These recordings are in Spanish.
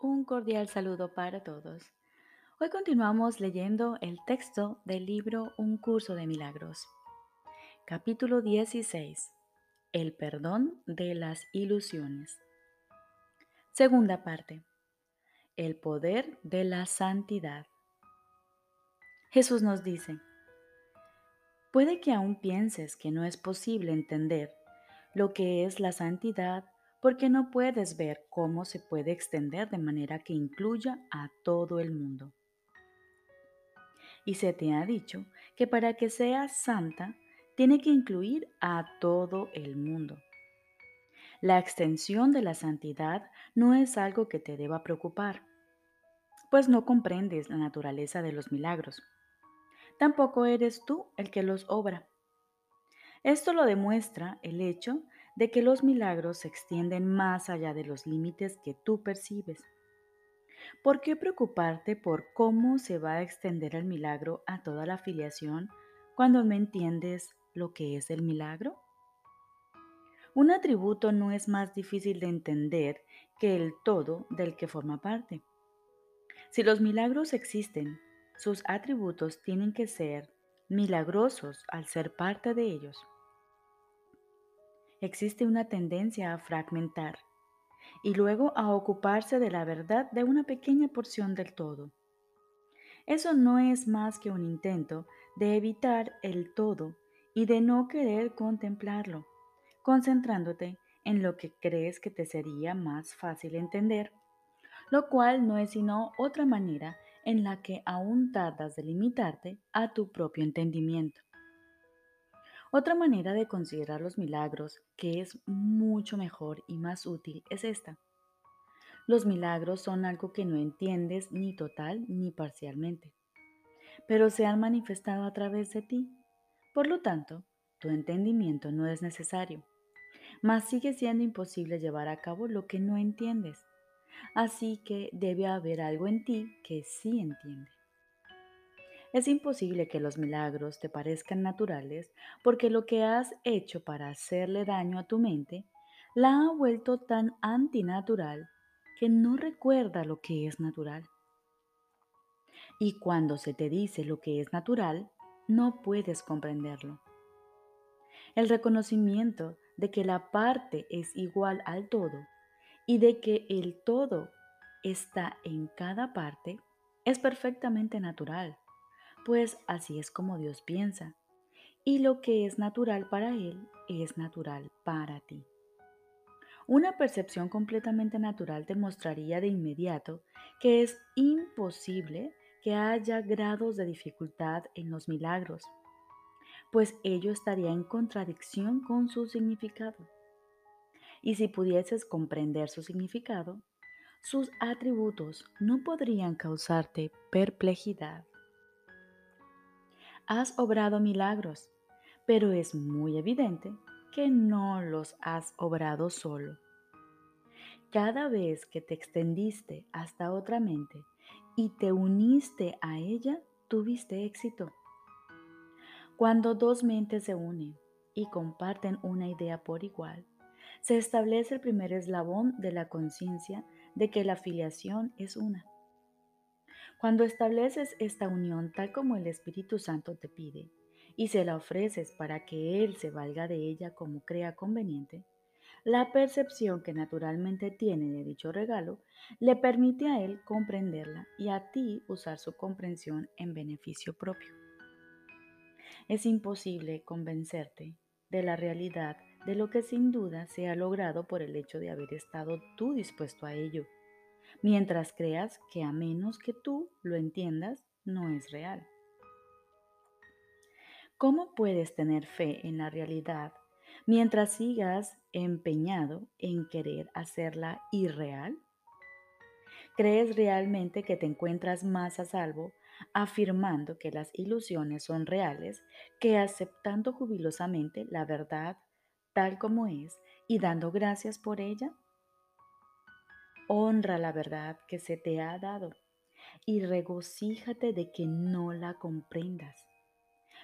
Un cordial saludo para todos. Hoy continuamos leyendo el texto del libro Un curso de milagros. Capítulo 16. El perdón de las ilusiones. Segunda parte. El poder de la santidad. Jesús nos dice, puede que aún pienses que no es posible entender lo que es la santidad porque no puedes ver cómo se puede extender de manera que incluya a todo el mundo. Y se te ha dicho que para que seas santa, tiene que incluir a todo el mundo. La extensión de la santidad no es algo que te deba preocupar, pues no comprendes la naturaleza de los milagros. Tampoco eres tú el que los obra. Esto lo demuestra el hecho de que los milagros se extienden más allá de los límites que tú percibes. ¿Por qué preocuparte por cómo se va a extender el milagro a toda la filiación cuando no entiendes lo que es el milagro? Un atributo no es más difícil de entender que el todo del que forma parte. Si los milagros existen, sus atributos tienen que ser milagrosos al ser parte de ellos existe una tendencia a fragmentar y luego a ocuparse de la verdad de una pequeña porción del todo. Eso no es más que un intento de evitar el todo y de no querer contemplarlo, concentrándote en lo que crees que te sería más fácil entender, lo cual no es sino otra manera en la que aún tardas de limitarte a tu propio entendimiento. Otra manera de considerar los milagros, que es mucho mejor y más útil, es esta. Los milagros son algo que no entiendes ni total ni parcialmente, pero se han manifestado a través de ti. Por lo tanto, tu entendimiento no es necesario, mas sigue siendo imposible llevar a cabo lo que no entiendes. Así que debe haber algo en ti que sí entiende. Es imposible que los milagros te parezcan naturales porque lo que has hecho para hacerle daño a tu mente la ha vuelto tan antinatural que no recuerda lo que es natural. Y cuando se te dice lo que es natural, no puedes comprenderlo. El reconocimiento de que la parte es igual al todo y de que el todo está en cada parte es perfectamente natural pues así es como Dios piensa, y lo que es natural para Él es natural para ti. Una percepción completamente natural demostraría de inmediato que es imposible que haya grados de dificultad en los milagros, pues ello estaría en contradicción con su significado. Y si pudieses comprender su significado, sus atributos no podrían causarte perplejidad has obrado milagros, pero es muy evidente que no los has obrado solo. Cada vez que te extendiste hasta otra mente y te uniste a ella, tuviste éxito. Cuando dos mentes se unen y comparten una idea por igual, se establece el primer eslabón de la conciencia de que la filiación es una. Cuando estableces esta unión tal como el Espíritu Santo te pide y se la ofreces para que Él se valga de ella como crea conveniente, la percepción que naturalmente tiene de dicho regalo le permite a Él comprenderla y a ti usar su comprensión en beneficio propio. Es imposible convencerte de la realidad de lo que sin duda se ha logrado por el hecho de haber estado tú dispuesto a ello mientras creas que a menos que tú lo entiendas, no es real. ¿Cómo puedes tener fe en la realidad mientras sigas empeñado en querer hacerla irreal? ¿Crees realmente que te encuentras más a salvo afirmando que las ilusiones son reales que aceptando jubilosamente la verdad tal como es y dando gracias por ella? Honra la verdad que se te ha dado y regocíjate de que no la comprendas.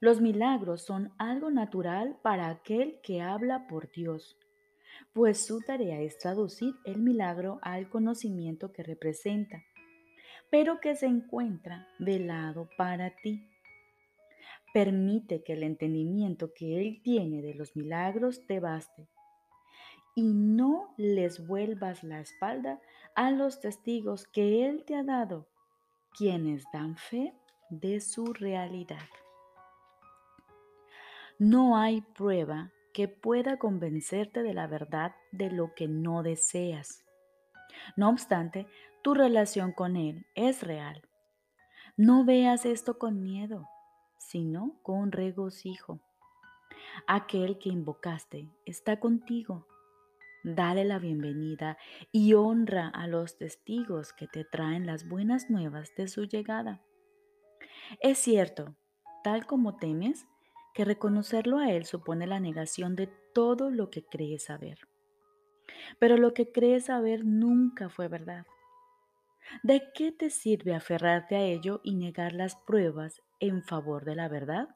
Los milagros son algo natural para aquel que habla por Dios, pues su tarea es traducir el milagro al conocimiento que representa, pero que se encuentra velado para ti. Permite que el entendimiento que Él tiene de los milagros te baste y no les vuelvas la espalda a los testigos que Él te ha dado, quienes dan fe de su realidad. No hay prueba que pueda convencerte de la verdad de lo que no deseas. No obstante, tu relación con Él es real. No veas esto con miedo, sino con regocijo. Aquel que invocaste está contigo. Dale la bienvenida y honra a los testigos que te traen las buenas nuevas de su llegada. Es cierto, tal como temes, que reconocerlo a Él supone la negación de todo lo que crees saber. Pero lo que crees saber nunca fue verdad. ¿De qué te sirve aferrarte a ello y negar las pruebas en favor de la verdad?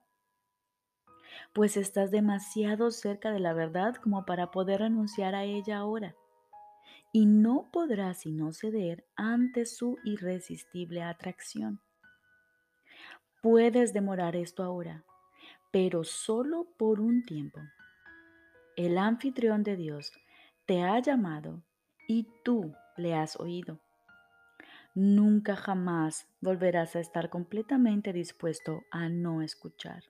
Pues estás demasiado cerca de la verdad como para poder renunciar a ella ahora. Y no podrás sino ceder ante su irresistible atracción. Puedes demorar esto ahora, pero solo por un tiempo. El anfitrión de Dios te ha llamado y tú le has oído. Nunca jamás volverás a estar completamente dispuesto a no escuchar.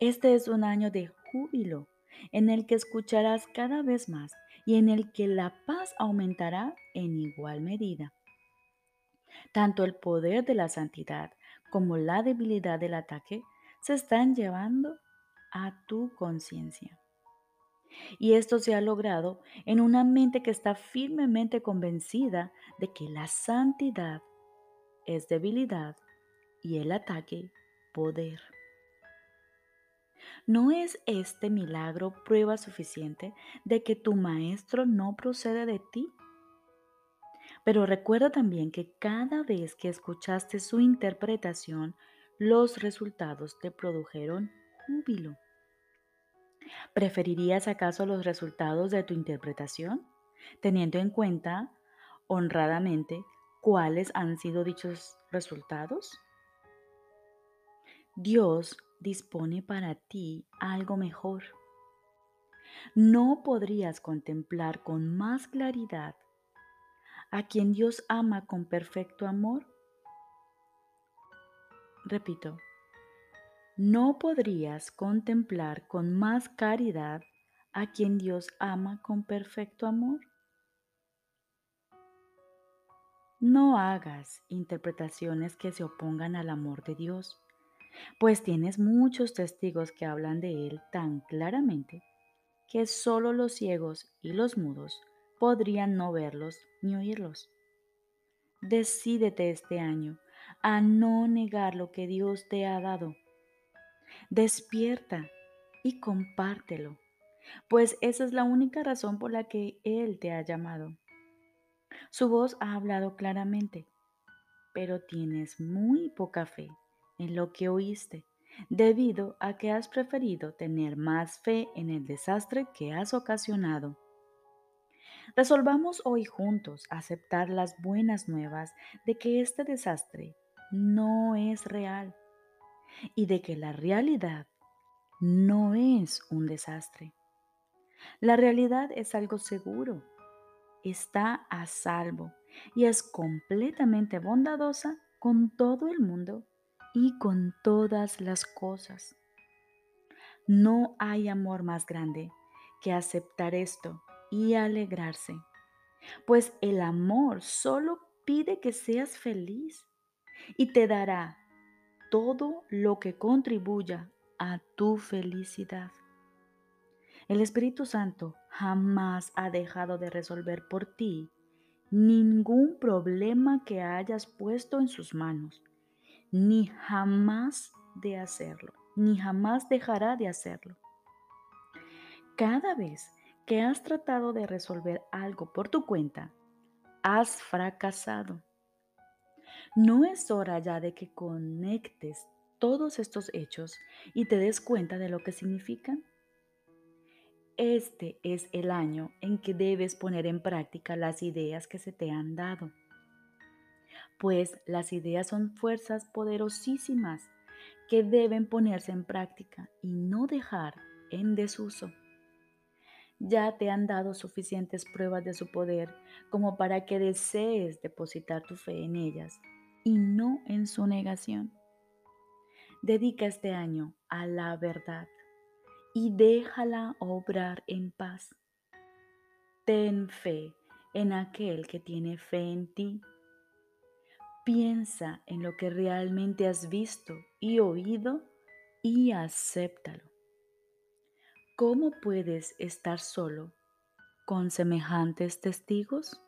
Este es un año de júbilo en el que escucharás cada vez más y en el que la paz aumentará en igual medida. Tanto el poder de la santidad como la debilidad del ataque se están llevando a tu conciencia. Y esto se ha logrado en una mente que está firmemente convencida de que la santidad es debilidad y el ataque poder. ¿No es este milagro prueba suficiente de que tu maestro no procede de ti? Pero recuerda también que cada vez que escuchaste su interpretación, los resultados te produjeron júbilo. ¿Preferirías acaso los resultados de tu interpretación, teniendo en cuenta honradamente cuáles han sido dichos resultados? Dios dispone para ti algo mejor. No podrías contemplar con más claridad a quien Dios ama con perfecto amor Repito, no podrías contemplar con más caridad a quien Dios ama con perfecto amor. No hagas interpretaciones que se opongan al amor de Dios, pues tienes muchos testigos que hablan de Él tan claramente que solo los ciegos y los mudos podrían no verlos ni oírlos. Decídete este año a no negar lo que Dios te ha dado. Despierta y compártelo, pues esa es la única razón por la que Él te ha llamado. Su voz ha hablado claramente, pero tienes muy poca fe en lo que oíste, debido a que has preferido tener más fe en el desastre que has ocasionado. Resolvamos hoy juntos aceptar las buenas nuevas de que este desastre no es real y de que la realidad no es un desastre. La realidad es algo seguro, está a salvo y es completamente bondadosa con todo el mundo y con todas las cosas. No hay amor más grande que aceptar esto y alegrarse, pues el amor solo pide que seas feliz y te dará todo lo que contribuya a tu felicidad. El Espíritu Santo jamás ha dejado de resolver por ti ningún problema que hayas puesto en sus manos, ni jamás de hacerlo, ni jamás dejará de hacerlo. Cada vez que has tratado de resolver algo por tu cuenta, has fracasado. ¿No es hora ya de que conectes todos estos hechos y te des cuenta de lo que significan? este es el año en que debes poner en práctica las ideas que se te han dado. Pues las ideas son fuerzas poderosísimas que deben ponerse en práctica y no dejar en desuso. Ya te han dado suficientes pruebas de su poder como para que desees depositar tu fe en ellas y no en su negación. Dedica este año a la verdad y déjala obrar en paz. Ten fe en aquel que tiene fe en ti. Piensa en lo que realmente has visto y oído y acéptalo. ¿Cómo puedes estar solo con semejantes testigos?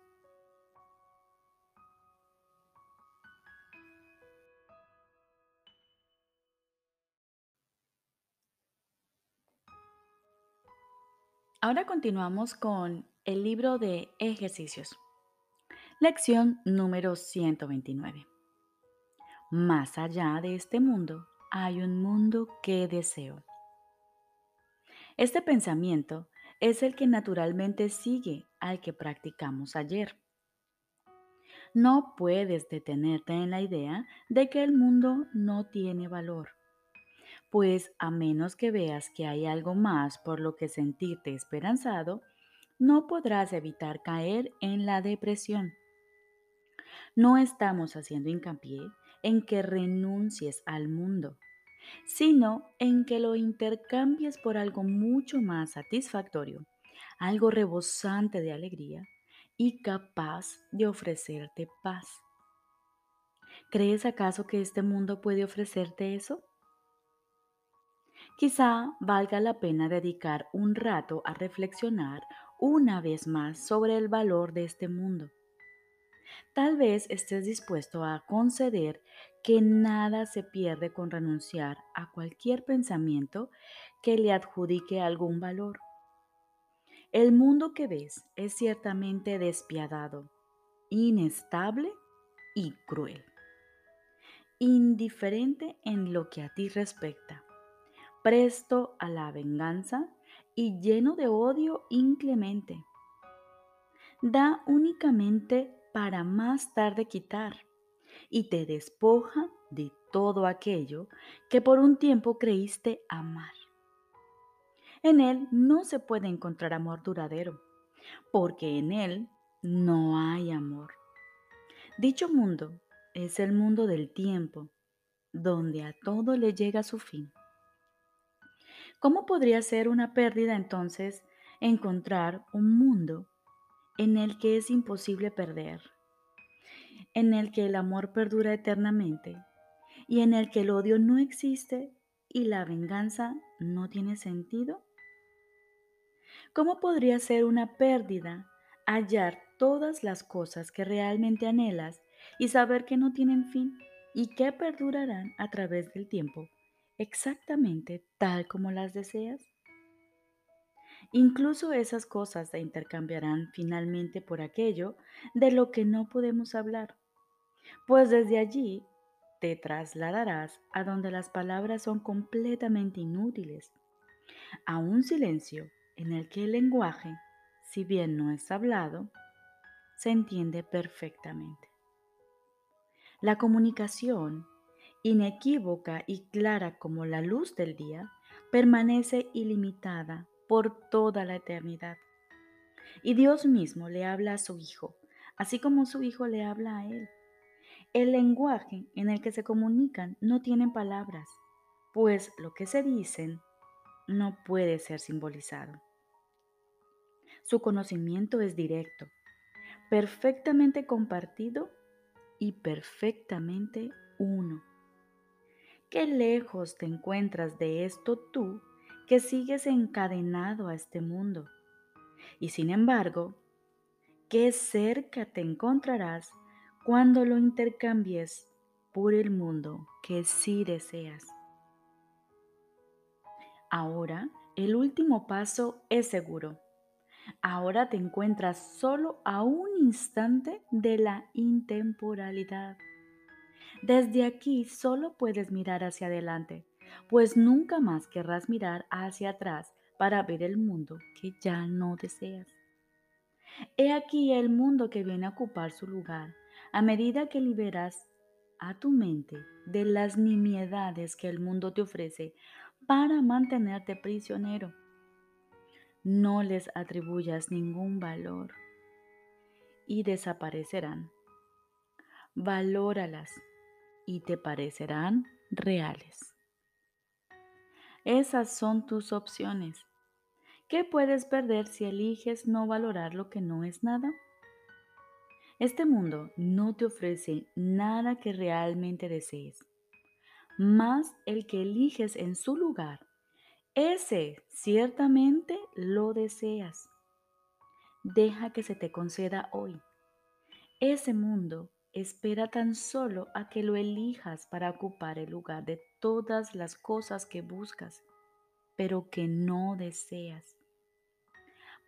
Ahora continuamos con el libro de ejercicios. Lección número 129. Más allá de este mundo hay un mundo que deseo. Este pensamiento es el que naturalmente sigue al que practicamos ayer. No puedes detenerte en la idea de que el mundo no tiene valor pues a menos que veas que hay algo más por lo que sentirte esperanzado, no podrás evitar caer en la depresión. No estamos haciendo hincapié en que renuncies al mundo, sino en que lo intercambies por algo mucho más satisfactorio, algo rebosante de alegría y capaz de ofrecerte paz. ¿Crees acaso que este mundo puede ofrecerte eso? Quizá valga la pena dedicar un rato a reflexionar una vez más sobre el valor de este mundo. Tal vez estés dispuesto a conceder que nada se pierde con renunciar a cualquier pensamiento que le adjudique algún valor. El mundo que ves es ciertamente despiadado, inestable y cruel. Indiferente en lo que a ti respecta presto a la venganza y lleno de odio inclemente. Da únicamente para más tarde quitar y te despoja de todo aquello que por un tiempo creíste amar. En él no se puede encontrar amor duradero, porque en él no hay amor. Dicho mundo es el mundo del tiempo, donde a todo le llega su fin. ¿Cómo podría ser una pérdida entonces encontrar un mundo en el que es imposible perder, en el que el amor perdura eternamente y en el que el odio no existe y la venganza no tiene sentido? ¿Cómo podría ser una pérdida hallar todas las cosas que realmente anhelas y saber que no tienen fin y que perdurarán a través del tiempo exactamente tal como las deseas? Incluso esas cosas se intercambiarán finalmente por aquello de lo que no podemos hablar, pues desde allí te trasladarás a donde las palabras son completamente inútiles, a un silencio en el que el lenguaje, si bien no es hablado, se entiende perfectamente. La comunicación inequívoca y clara como la luz del día, permanece ilimitada por toda la eternidad. Y Dios mismo le habla a su Hijo, así como su Hijo le habla a Él. El lenguaje en el que se comunican no tienen palabras, pues lo que se dicen no puede ser simbolizado. Su conocimiento es directo, perfectamente compartido y perfectamente uno. Qué lejos te encuentras de esto tú que sigues encadenado a este mundo. Y sin embargo, qué cerca te encontrarás cuando lo intercambies por el mundo que sí deseas. Ahora, el último paso es seguro. Ahora te encuentras solo a un instante de la intemporalidad. Desde aquí solo puedes mirar hacia adelante, pues nunca más querrás mirar hacia atrás para ver el mundo que ya no deseas. He aquí el mundo que viene a ocupar su lugar a medida que liberas a tu mente de las nimiedades que el mundo te ofrece para mantenerte prisionero. No les atribuyas ningún valor y desaparecerán. Valóralas y te parecerán reales. Esas son tus opciones. ¿Qué puedes perder si eliges no valorar lo que no es nada? Este mundo no te ofrece nada que realmente desees, más el que eliges en su lugar. Ese ciertamente lo deseas. Deja que se te conceda hoy. Ese mundo espera tan solo a que lo elijas para ocupar el lugar de todas las cosas que buscas, pero que no deseas.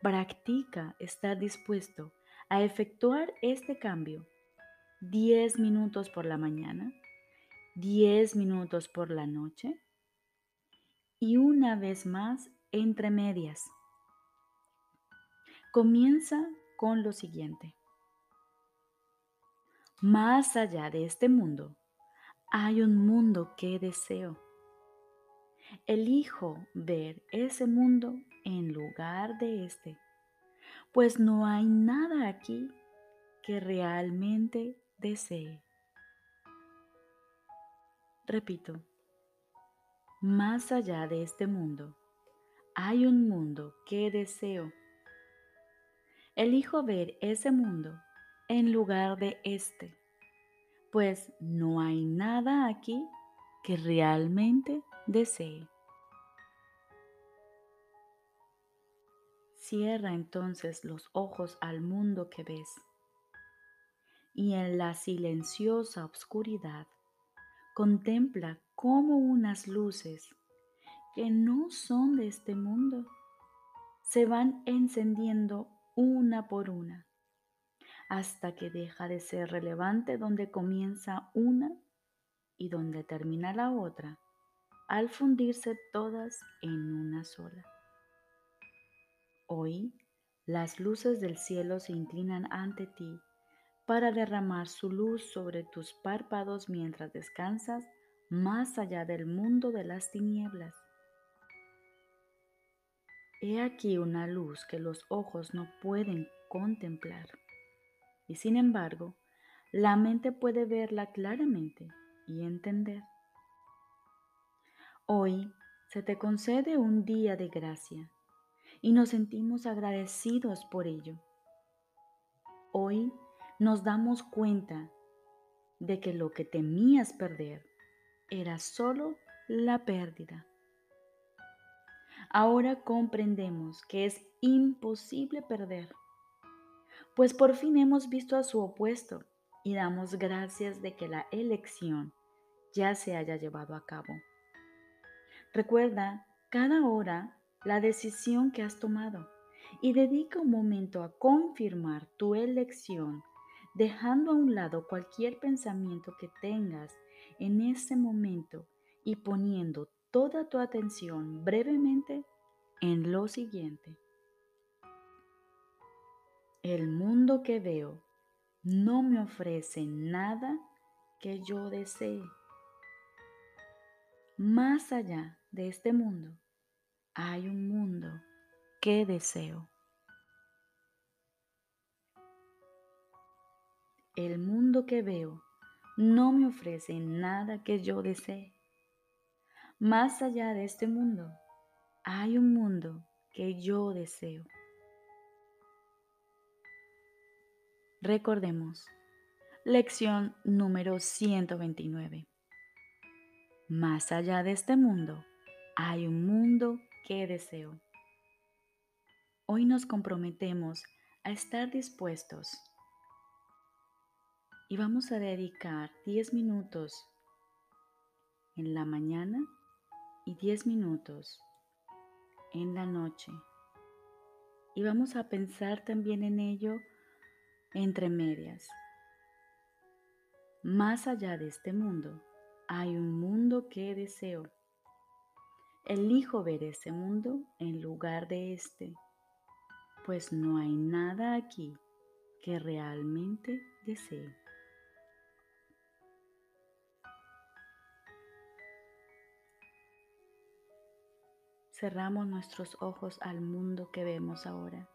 Practica estar dispuesto a efectuar este cambio 10 minutos por la mañana, 10 minutos por la noche y una vez más entre medias. Comienza con lo siguiente. Más allá de este mundo, hay un mundo que deseo. Elijo ver ese mundo en lugar de este pues no hay nada aquí que realmente desee. Repito, más allá de este mundo, hay un mundo que deseo. Elijo ver ese mundo en lugar de este, pues no hay nada aquí que realmente desee. Cierra entonces los ojos al mundo que ves. Y en la silenciosa oscuridad contempla cómo unas luces que no son de este mundo se van encendiendo una por una hasta que deja de ser relevante donde comienza una y donde termina la otra al fundirse todas en una sola. Hoy las luces del cielo se inclinan ante ti para derramar su luz sobre tus párpados mientras descansas más allá del mundo de las tinieblas. He aquí una luz que los ojos no pueden contemplar y sin embargo la mente puede verla claramente y entender. Hoy se te concede un día de gracia y nos sentimos agradecidos por ello. Hoy nos damos cuenta de que lo que temías perder era solo la pérdida. Ahora comprendemos que es imposible perder, pues por fin hemos visto a su opuesto y damos gracias de que la elección ya se haya llevado a cabo. Recuerda cada hora la decisión que has tomado y dedica un momento a confirmar tu elección, dejando a un lado cualquier pensamiento que tengas en ese momento y poniendo toda tu atención brevemente en lo siguiente. El mundo que veo no me ofrece nada que yo desee. Más allá de este mundo hay un mundo que deseo. El mundo que veo no me ofrece nada que yo desee. Más allá de este mundo hay un mundo que yo deseo. Recordemos, lección número 129. Más allá de este mundo hay un mundo ¿Qué deseo? Hoy nos comprometemos a estar dispuestos y vamos a dedicar 10 minutos en la mañana y 10 minutos en la noche. Y vamos a pensar también en ello entre medias. Más allá de este mundo hay un mundo que deseo elijo ver ese mundo en lugar de este, pues no hay nada aquí que realmente desee. Cerramos nuestros ojos al mundo que vemos ahora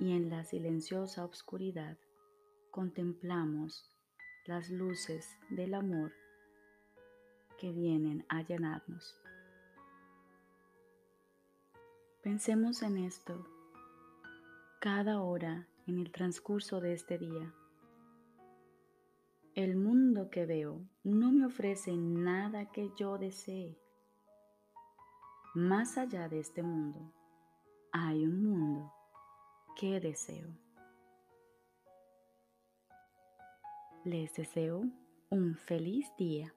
y en la silenciosa oscuridad contemplamos las luces del amor que vienen a llenarnos. Pensemos en esto cada hora en el transcurso de este día. El mundo que veo no me ofrece nada que yo desee. Más allá de este mundo hay un mundo que deseo. Les deseo un feliz día.